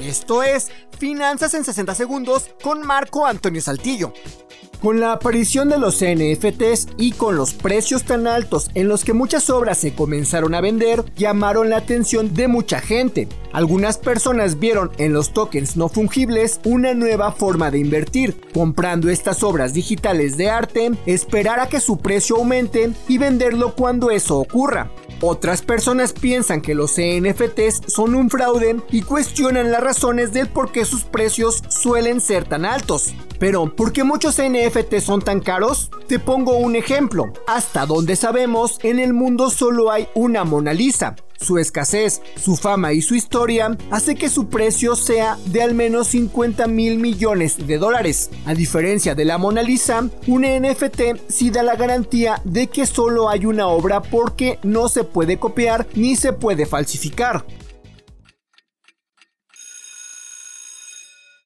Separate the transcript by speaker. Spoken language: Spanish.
Speaker 1: Esto es Finanzas en 60 Segundos con Marco Antonio Saltillo. Con la aparición de los NFTs y con los precios tan altos en los que muchas obras se comenzaron a vender, llamaron la atención de mucha gente. Algunas personas vieron en los tokens no fungibles una nueva forma de invertir, comprando estas obras digitales de arte, esperar a que su precio aumente y venderlo cuando eso ocurra. Otras personas piensan que los NFTs son un fraude y cuestionan las razones del por qué sus precios suelen ser tan altos. Pero, ¿por qué muchos NFTs son tan caros? Te pongo un ejemplo. Hasta donde sabemos, en el mundo solo hay una Mona Lisa. Su escasez, su fama y su historia hace que su precio sea de al menos 50 mil millones de dólares. A diferencia de la Mona Lisa, un NFT sí da la garantía de que solo hay una obra porque no se puede copiar ni se puede falsificar.